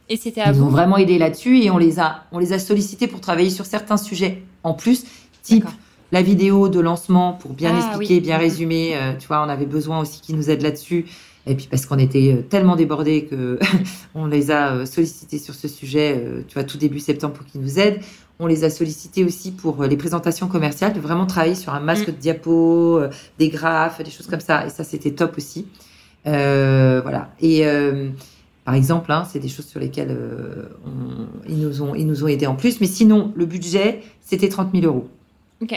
Et c'était à ils vous ont vraiment aidé là-dessus et on les a, on les a sollicités pour travailler sur certains sujets en plus, type la vidéo de lancement pour bien Ah, expliquer, oui. bien Mhm. résumer. euh, tu vois, on avait besoin aussi qu'ils nous aident là-dessus. Et puis parce qu'on était euh, tellement débordés que on les a euh, sollicités sur ce sujet, euh, tu vois, tout début septembre pour qu'ils nous aident. On les a sollicités aussi pour les présentations commerciales, de vraiment travailler sur un masque Mm. de diapo, des graphes, des choses comme ça. Et ça, c'était top aussi. Euh, voilà. Et euh, par exemple, hein, c'est des choses sur lesquelles euh, on- ils, nous ont, ils nous ont aidés en plus. Mais sinon, le budget, c'était 30 000 euros. Ok,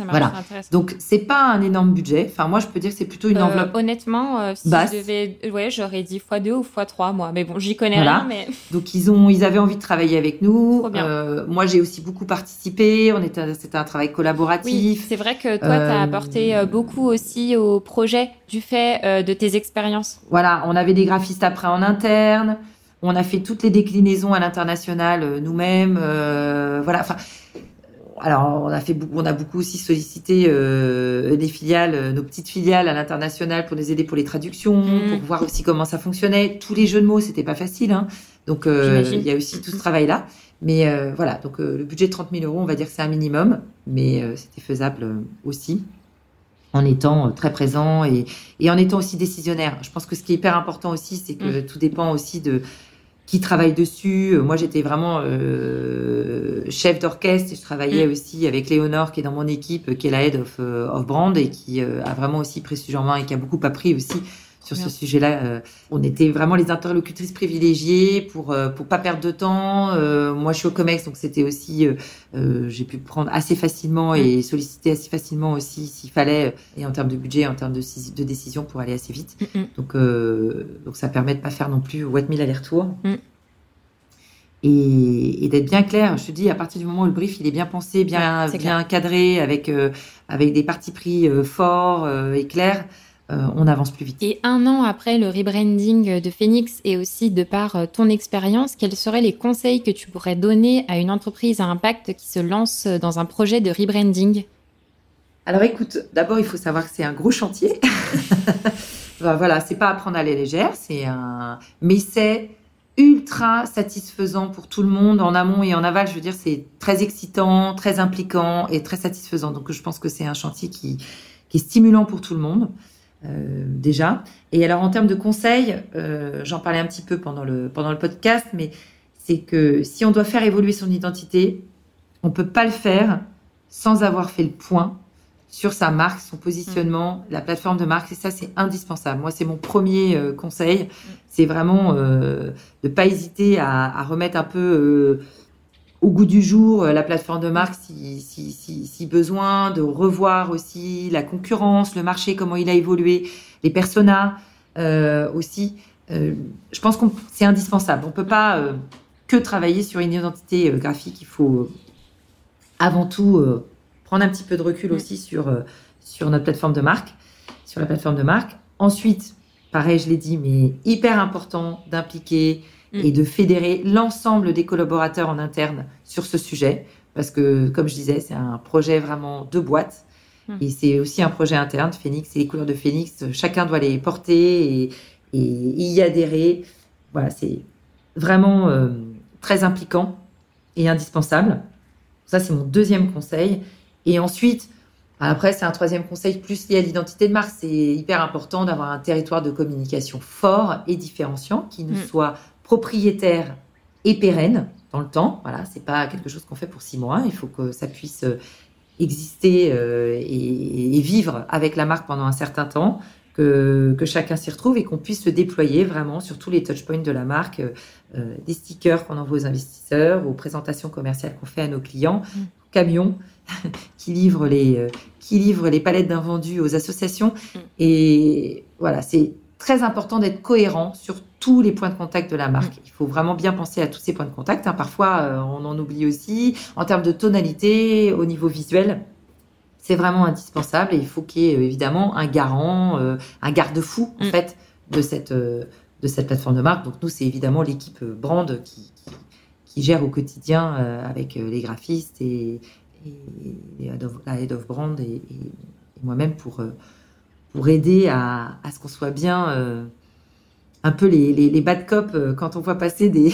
ça marche, Voilà. Donc, c'est pas un énorme budget. Enfin, moi, je peux dire que c'est plutôt une Euh, enveloppe. honnêtement, euh, si basse. je devais, ouais, j'aurais dit x2 ou x3 moi. Mais bon, j'y connais Voilà. rien, mais Donc, ils, ont, ils avaient envie de travailler avec nous. Trop bien. Euh, moi, j'ai aussi beaucoup participé. On était, c'était un travail oui, collaboratif. c'est vrai que toi, tu as Euh, apporté beaucoup aussi au projet du fait de tes expériences. Voilà, on avait des graphistes après en interne. On a fait toutes les déclinaisons à l'international nous-mêmes. voilà. Enfin, alors on a fait, beaucoup- on a beaucoup aussi sollicité euh, des filiales, euh, nos petites filiales à l'international pour nous aider pour les traductions, Mhm. pour voir aussi comment ça fonctionnait. Tous les jeux de mots, c'était pas facile. Hein. Donc euh, il y a aussi tout ce travail-là. Mais euh, voilà, donc euh, le budget de 30 000 euros, on va dire que c'est un minimum, mais euh, c'était faisable aussi en étant très présent et, et en étant aussi décisionnaire. Je pense que ce qui est hyper important aussi, c'est que tout dépend aussi de qui travaille dessus. Euh, Moi, j'étais vraiment euh, chef d'orchestre et je travaillais Mm. aussi avec Léonore qui est dans mon équipe, euh, qui est la head of, of brand et qui euh, a vraiment aussi pris ce sujet en main et qui a beaucoup appris aussi sur Bien. ce sujet-là. Euh, on était vraiment les interlocutrices privilégiées pour euh, pour pas perdre de temps. Euh, moi, je suis au Comex, donc c'était aussi euh, euh, j'ai pu prendre assez facilement et solliciter assez facilement aussi s'il fallait et en termes de budget, en termes de, de décision pour aller assez vite. Mm, mm. Donc, euh, donc ça permet de pas faire non plus what mille allers-retours. Mm. Et, et d'être bien clair. Je te dis, à partir du moment où le brief il est bien pensé, bien, bien cadré, avec, euh, avec des partis pris euh, forts euh, et clairs, euh, on avance plus vite. Et un an après le rebranding de Phoenix et aussi de par euh, ton expérience, quels seraient les conseils que tu pourrais donner à une entreprise à impact qui se lance dans un projet de rebranding? Alors écoute, d'abord il faut savoir que c'est un gros chantier. Ben, voilà, c'est pas à prendre à la légère, c'est un, mais c'est ultra satisfaisant pour tout le monde en amont et en aval. Je veux dire, c'est très excitant, très impliquant et très satisfaisant. Donc je pense que c'est un chantier qui, qui est stimulant pour tout le monde. Euh, déjà. Et alors en termes de conseils, euh, j'en parlais un petit peu pendant le pendant le podcast, mais c'est que si on doit faire évoluer son identité, on peut pas le faire sans avoir fait le point sur sa marque, son positionnement, la plateforme de marque. Et ça, c'est indispensable. Moi, c'est mon premier euh, conseil. C'est vraiment euh, de pas hésiter à, à remettre un peu euh, au goût du jour euh, la plateforme de marque si, si, si, si besoin, de revoir aussi la concurrence, le marché, comment il a évolué, les personas euh, aussi. Euh, je pense que c'est indispensable. On peut pas euh, que travailler sur une identité euh, graphique. Il faut euh, avant tout euh, prendre un petit peu de recul Mm. aussi sur, euh, sur notre plateforme de marque, sur la plateforme de marque. Ensuite, pareil, je l'ai dit, mais hyper important d'impliquer Mm. et de fédérer l'ensemble des collaborateurs en interne sur ce sujet. Parce que, comme je disais, c'est un projet vraiment de boîte. Mm. Et c'est aussi un projet interne. Phoenix et les couleurs de Phoenix, chacun doit les porter et, et y adhérer. Voilà, c'est vraiment euh, très impliquant et indispensable. Ça, c'est mon deuxième conseil. Et ensuite, après, c'est un troisième conseil plus lié à l'identité de marque. C'est hyper important d'avoir un territoire de communication fort et différenciant qui nous Mm. soit propriétaire et pérenne dans le temps. Voilà, c'est pas quelque chose qu'on fait pour six mois. Il faut que ça puisse euh, exister euh, et, et vivre avec la marque pendant un certain temps, que, que chacun s'y retrouve et qu'on puisse se déployer vraiment sur tous les touchpoints de la marque, euh, des stickers qu'on envoie aux investisseurs, aux présentations commerciales qu'on fait à nos clients, Mm. camions qui livrent les euh, qui livrent les palettes d'invendus aux associations. Mm. Et voilà, c'est très important d'être cohérent sur tous les points de contact de la marque. Il faut vraiment bien penser à tous ces points de contact. Hein. Parfois, euh, on en oublie aussi. En termes de tonalité, au niveau visuel, c'est vraiment indispensable. Et il faut qu'il y ait euh, évidemment un garant, euh, un garde-fou en mm. fait de cette de cette plateforme de marque. Donc nous, c'est évidemment l'équipe brand qui, qui, gère au quotidien avec les graphistes et, la head of brand et, moi-même pour pour aider à, à ce qu'on soit bien un peu les, les, bad cops euh, quand on voit passer des,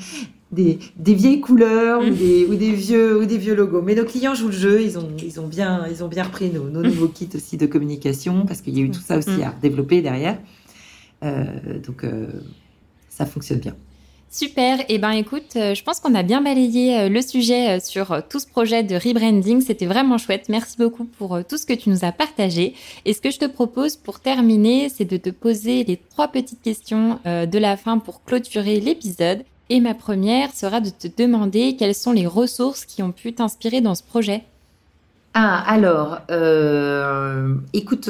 des, des, vieilles couleurs ou, des, ou, des, vieux, ou des vieux logos. Mais nos clients jouent le jeu, ils ont, ils ont, bien, ils ont bien repris nos, nos nouveaux kits aussi de communication parce qu'il y a eu tout ça aussi à développer derrière. Euh, donc, euh, ça fonctionne bien. Super. Et eh ben, écoute, euh, je pense qu'on a bien balayé euh, le sujet euh, sur tout ce projet de rebranding. C'était vraiment chouette. Merci beaucoup pour tout ce que tu nous as partagé. Et ce que je te propose pour terminer, c'est de te poser les trois petites questions de la fin pour clôturer l'épisode. Et ma première sera de te demander quelles sont les ressources qui ont pu t'inspirer dans ce projet. Ah, alors, écoute,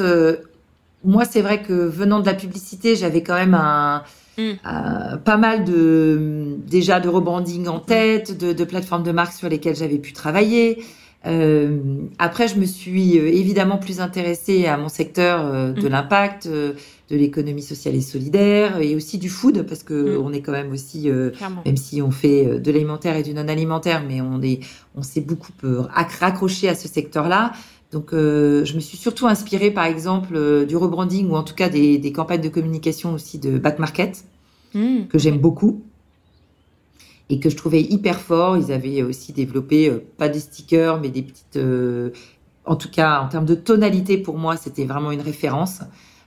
moi, c'est vrai que venant de la publicité, j'avais quand même un Mm. Euh, pas mal de déjà de rebranding en tête, de, de plateformes de marque sur lesquelles j'avais pu travailler. Euh, après, je me suis euh, évidemment plus intéressée à mon secteur euh, de mm. l'impact, de l'économie sociale et solidaire, et aussi du food, parce que mm. on est quand même aussi, même si on fait de l'alimentaire et du non alimentaire, mais on est, on s'est beaucoup raccroché à ce secteur-là. Donc, je me suis surtout inspirée, par exemple, du rebranding ou en tout cas des, des campagnes de communication aussi de Back Market, hmm. que j'aime beaucoup et que je trouvais hyper fort. Ils avaient aussi développé euh, pas des stickers, mais des petites. Euh, en tout cas, en termes de tonalité, pour moi, c'était vraiment une référence.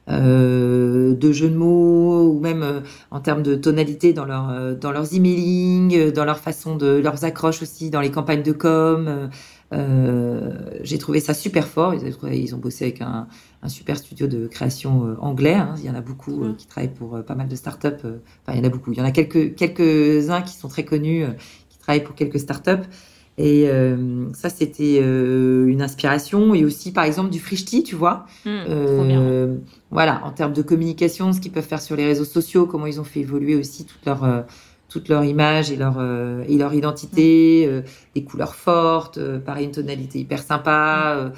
Euh, de jeux de mots ou même euh, en termes de tonalité dans leur dans leurs emailing, dans leur façon de leurs accroches aussi dans les campagnes de com. Euh, j'ai trouvé ça super fort. Ils, ils ont bossé avec un, un, super studio de création euh, anglais. Hein. Il y en a beaucoup euh, qui travaillent pour pas mal de startups. Enfin, il y en a beaucoup. Il y en a quelques quelques uns qui sont très connus, qui travaillent pour quelques startups. Et euh, ça, c'était euh, une inspiration. Et aussi, par exemple, du Frishti, tu vois. Mmh, euh, voilà, en termes de communication, ce qu'ils peuvent faire sur les réseaux sociaux, comment ils ont fait évoluer aussi toute leur toute leur image et leur euh, et leur identité, mm. euh, des couleurs fortes, euh, pareil une tonalité hyper sympa,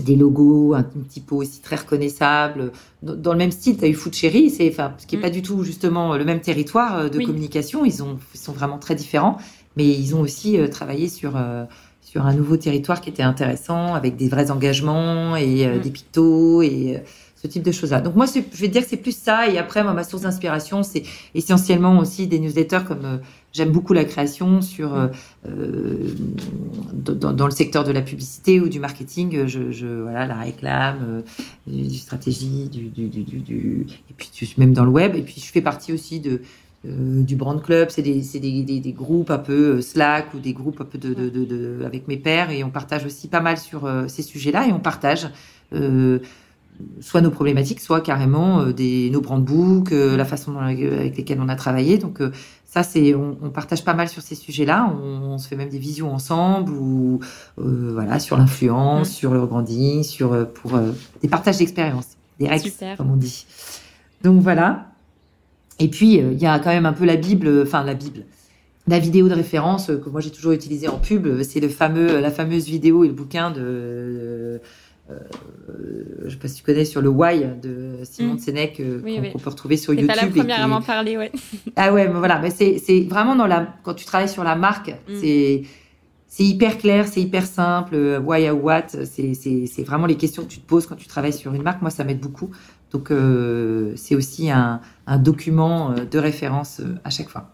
des logos, un, petit peu aussi très reconnaissable. Dans, le même style, tu as eu Food Cherry, c'est ce qui est mm. pas du tout justement le même territoire de communication. Ils ont ils sont vraiment très différents, mais ils ont aussi travaillé sur sur un nouveau territoire qui était intéressant avec des vrais engagements et mm. des pictos et ce type de choses-là. Donc moi, je vais dire que c'est plus ça. Et après, moi, ma source d'inspiration, c'est essentiellement aussi des newsletters comme euh, j'aime beaucoup la création sur euh, euh dans, dans, le secteur de la publicité ou du marketing. Je, je voilà la réclame, euh, du, stratégie, du, du, du, du, et puis même dans le web. Et puis je fais partie aussi de du brand club, c'est des, des, des, des, groupes un peu Slack ou des groupes un peu de, de, de, de, avec mes pairs et on partage aussi pas mal sur ces sujets-là et on partage euh, soit nos problématiques, soit carrément euh, des, nos brand books, euh, la façon avec lesquelles on a travaillé. Donc euh, ça, c'est on, on, partage pas mal sur ces sujets-là. On, se fait même des visions ensemble ou voilà sur l'influence, sur le rebranding, sur pour des partages d'expériences, des règles, comme on dit. Donc voilà. Et puis il y a quand même un peu la Bible, enfin la Bible. La vidéo de référence que moi j'ai toujours utilisée en pub, c'est le fameux, la fameuse vidéo et le bouquin de euh, je ne sais pas si tu connais sur le Why de Simon mm. Sénèque euh, qu'on peut retrouver sur YouTube. C'est la première à m'en parler, ouais. ah ouais, mais voilà, mais c'est vraiment dans la quand tu travailles sur la marque, mm. c'est c'est hyper clair, c'est hyper simple. Euh, why or what, c'est vraiment les questions que tu te poses quand tu travailles sur une marque. Moi, ça m'aide beaucoup. Donc, c'est aussi un, un, document de référence à chaque fois.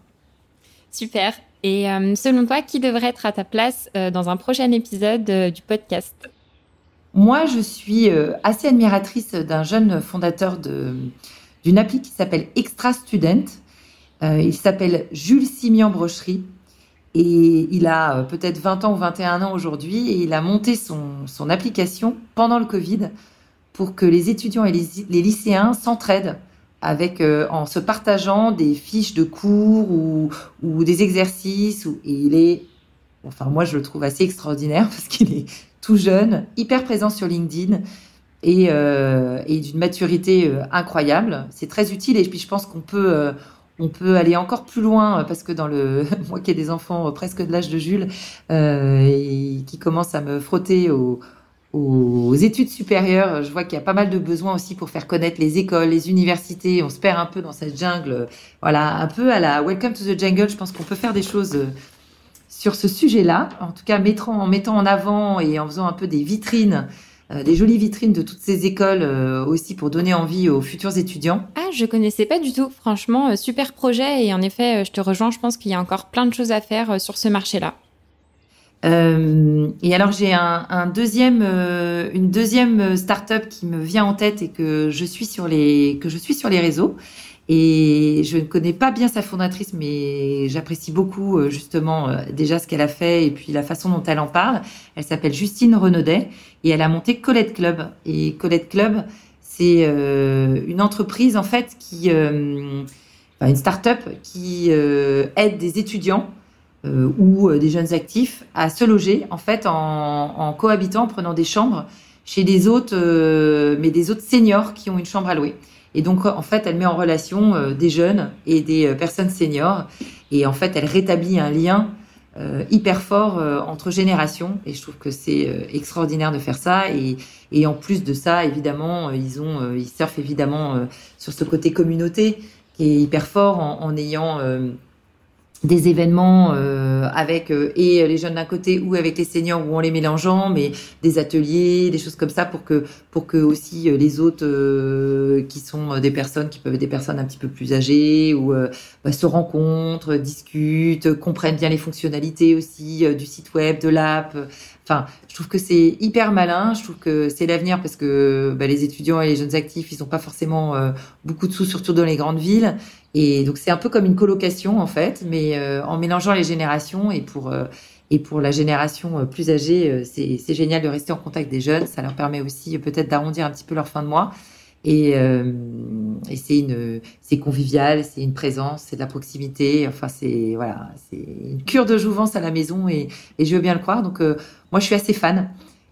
Super. Et selon toi, qui devrait être à ta place dans un prochain épisode du podcast? Moi, je suis euh, assez admiratrice d'un jeune fondateur d'une appli qui s'appelle Extra Student. Euh, il s'appelle Jules Simian Brocherie et il a euh, peut-être 20 ans ou 21 ans aujourd'hui et il a monté son, application pendant le Covid pour que les étudiants et les, lycéens s'entraident en se partageant des fiches de cours ou, des exercices. Enfin moi je le trouve assez extraordinaire parce qu'il est tout jeune, hyper présent sur LinkedIn. et, et d'une maturité incroyable. C'est très utile et puis je pense qu'on peut on peut aller encore plus loin parce que dans le moi qui ai des enfants presque de l'âge de Jules et qui commencent à me frotter aux, études supérieures, je vois qu'il y a pas mal de besoins aussi pour faire connaître les écoles, les universités. On se perd un peu dans cette jungle. Voilà, un peu à la Welcome to the Jungle. Je pense qu'on peut faire des choses euh, sur ce sujet-là. En tout cas, mettant, en mettant en avant et en faisant un peu des vitrines, euh, des jolies vitrines de toutes ces écoles euh, aussi pour donner envie aux futurs étudiants. Ah, je connaissais pas du tout. Franchement, super projet. Et en effet, je te rejoins. Je pense qu'il y a encore plein de choses à faire sur ce marché-là. Euh, et alors j'ai un, deuxième, euh, une deuxième start-up qui me vient en tête et que je suis sur les que je suis sur les réseaux. Et je ne connais pas bien sa fondatrice, mais j'apprécie beaucoup euh, justement déjà ce qu'elle a fait et puis la façon dont elle en parle. Elle s'appelle Justine Renaudet et elle a monté Colette Club. Et Colette Club, c'est une entreprise en fait qui, une start-up qui aide des étudiants euh, ou euh, des jeunes actifs à se loger en fait en, cohabitant, en prenant des chambres chez des autres, euh, mais des autres seniors qui ont une chambre à louer. Et donc en fait, elle met en relation des jeunes et des personnes seniors, et en fait, elle rétablit un lien hyper fort entre générations. Et je trouve que c'est extraordinaire de faire ça. Et, et, en plus de ça, évidemment, ils ont, ils surfent évidemment sur ce côté communauté qui est hyper fort en, en ayant des événements euh, avec euh, et les jeunes d'un côté ou avec les seniors ou en les mélangeant, mais des ateliers, des choses comme ça pour que pour que aussi euh, les autres qui sont des personnes qui peuvent être des personnes un petit peu plus âgées ou bah, se rencontrent, discutent, comprennent bien les fonctionnalités aussi du site web, de l'app. Enfin, je trouve que c'est hyper malin. Je trouve que c'est l'avenir parce que bah, les étudiants et les jeunes actifs, ils n'ont pas forcément beaucoup de sous, surtout dans les grandes villes. Et donc c'est un peu comme une colocation en fait, mais euh, en mélangeant les générations et pour euh, et pour la génération euh, plus âgée, c'est génial de rester en contact des jeunes. Ça leur permet aussi peut-être d'arrondir un petit peu leur fin de mois. Et, et c'est convivial, c'est une présence, c'est de la proximité. Enfin c'est une cure de jouvence à la maison et, je veux bien le croire. Donc moi je suis assez fan.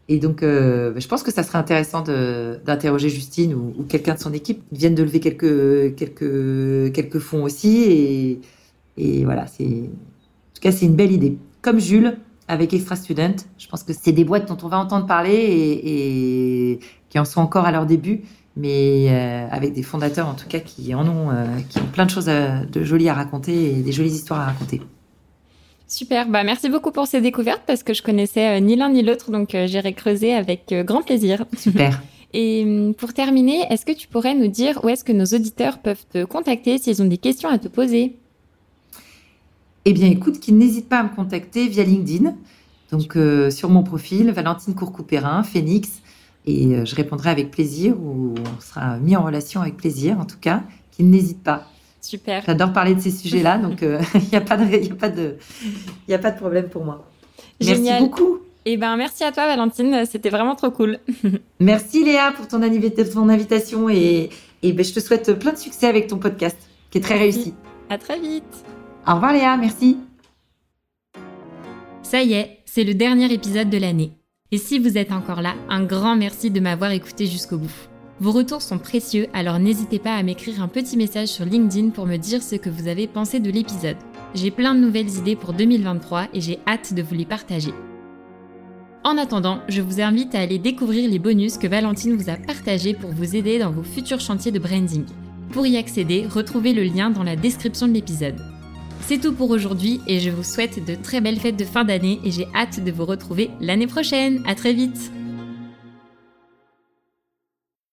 Et donc, euh, je pense que ça serait intéressant d'interroger Justine ou, quelqu'un de son équipe. Ils viennent de lever quelques, fonds aussi. Et, voilà, en tout cas, c'est une belle idée. Comme Jules, avec Extra Student, je pense que c'est des boîtes dont on va entendre parler et qui en sont encore à leur début, mais euh, avec des fondateurs en tout cas qui en ont, euh, qui ont plein de choses de jolies à raconter et des jolies histoires à raconter. Super, bah merci beaucoup pour ces découvertes parce que je connaissais euh, ni l'un ni l'autre, donc euh, j'irai creuser avec euh, grand plaisir. Super. Et hum, pour terminer, est-ce que tu pourrais nous dire où est-ce que nos auditeurs peuvent te contacter s'ils ont des questions à te poser? Eh bien, écoute, qu'ils n'hésitent pas à me contacter via LinkedIn, donc sur mon profil, Valentine Courcouperin, Phoenix, et je répondrai avec plaisir ou on sera mis en relation avec plaisir, en tout cas, qu'ils n'hésitent pas. Super. J'adore parler de ces sujets-là, donc il euh, n'y a, pas de, y a, pas de, y a pas de problème pour moi. Merci beaucoup. Eh ben, merci à toi, Valentine. C'était vraiment trop cool. merci, Léa, pour ton, ton invitation et, et ben, je te souhaite plein de succès avec ton podcast, qui est très réussi. À très vite. Au revoir, Léa. Merci. Ça y est, c'est le dernier épisode de l'année. Et si vous êtes encore là, un grand merci de m'avoir écouté jusqu'au bout. Vos retours sont précieux, alors n'hésitez pas à m'écrire un petit message sur LinkedIn pour me dire ce que vous avez pensé de l'épisode. J'ai plein de nouvelles idées pour 2023 et j'ai hâte de vous les partager. En attendant, je vous invite à aller découvrir les bonus que Valentine vous a partagés pour vous aider dans vos futurs chantiers de branding. Pour y accéder, retrouvez le lien dans la description de l'épisode. C'est tout pour aujourd'hui et je vous souhaite de très belles fêtes de fin d'année et j'ai hâte de vous retrouver l'année prochaine. À très vite!